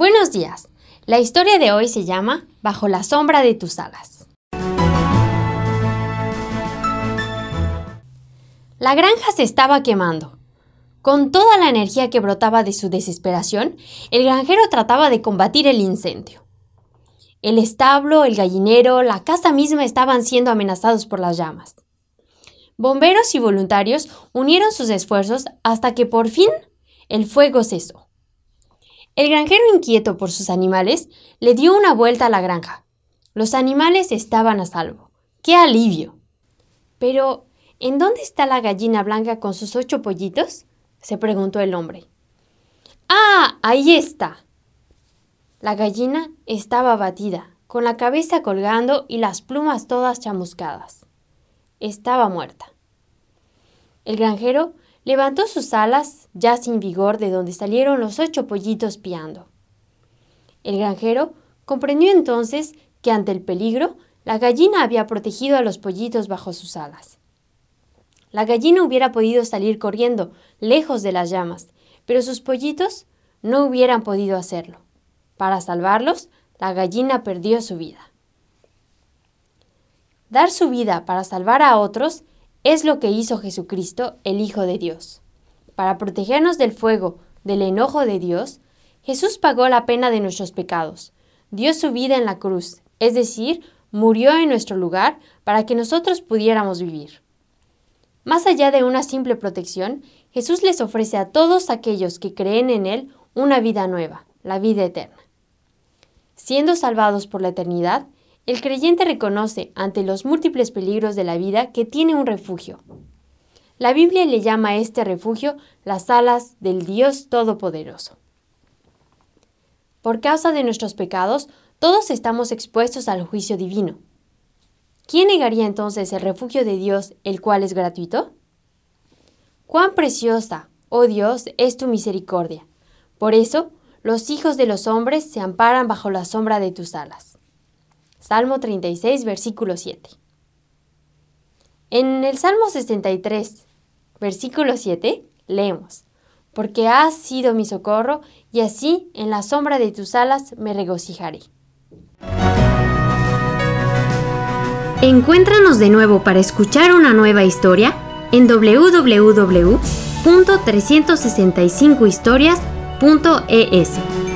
Buenos días. La historia de hoy se llama Bajo la sombra de tus alas. La granja se estaba quemando. Con toda la energía que brotaba de su desesperación, el granjero trataba de combatir el incendio. El establo, el gallinero, la casa misma estaban siendo amenazados por las llamas. Bomberos y voluntarios unieron sus esfuerzos hasta que por fin el fuego cesó. El granjero inquieto por sus animales le dio una vuelta a la granja. Los animales estaban a salvo. ¡Qué alivio! Pero, ¿en dónde está la gallina blanca con sus ocho pollitos? se preguntó el hombre. ¡Ah! Ahí está. La gallina estaba abatida, con la cabeza colgando y las plumas todas chamuscadas. Estaba muerta. El granjero Levantó sus alas, ya sin vigor, de donde salieron los ocho pollitos piando. El granjero comprendió entonces que ante el peligro, la gallina había protegido a los pollitos bajo sus alas. La gallina hubiera podido salir corriendo, lejos de las llamas, pero sus pollitos no hubieran podido hacerlo. Para salvarlos, la gallina perdió su vida. Dar su vida para salvar a otros es lo que hizo Jesucristo, el Hijo de Dios. Para protegernos del fuego, del enojo de Dios, Jesús pagó la pena de nuestros pecados, dio su vida en la cruz, es decir, murió en nuestro lugar para que nosotros pudiéramos vivir. Más allá de una simple protección, Jesús les ofrece a todos aquellos que creen en Él una vida nueva, la vida eterna. Siendo salvados por la eternidad, el creyente reconoce ante los múltiples peligros de la vida que tiene un refugio. La Biblia le llama a este refugio las alas del Dios Todopoderoso. Por causa de nuestros pecados, todos estamos expuestos al juicio divino. ¿Quién negaría entonces el refugio de Dios, el cual es gratuito? Cuán preciosa, oh Dios, es tu misericordia. Por eso, los hijos de los hombres se amparan bajo la sombra de tus alas. Salmo 36, versículo 7. En el Salmo 63, versículo 7, leemos, Porque has sido mi socorro, y así en la sombra de tus alas me regocijaré. Encuéntranos de nuevo para escuchar una nueva historia en www.365historias.es.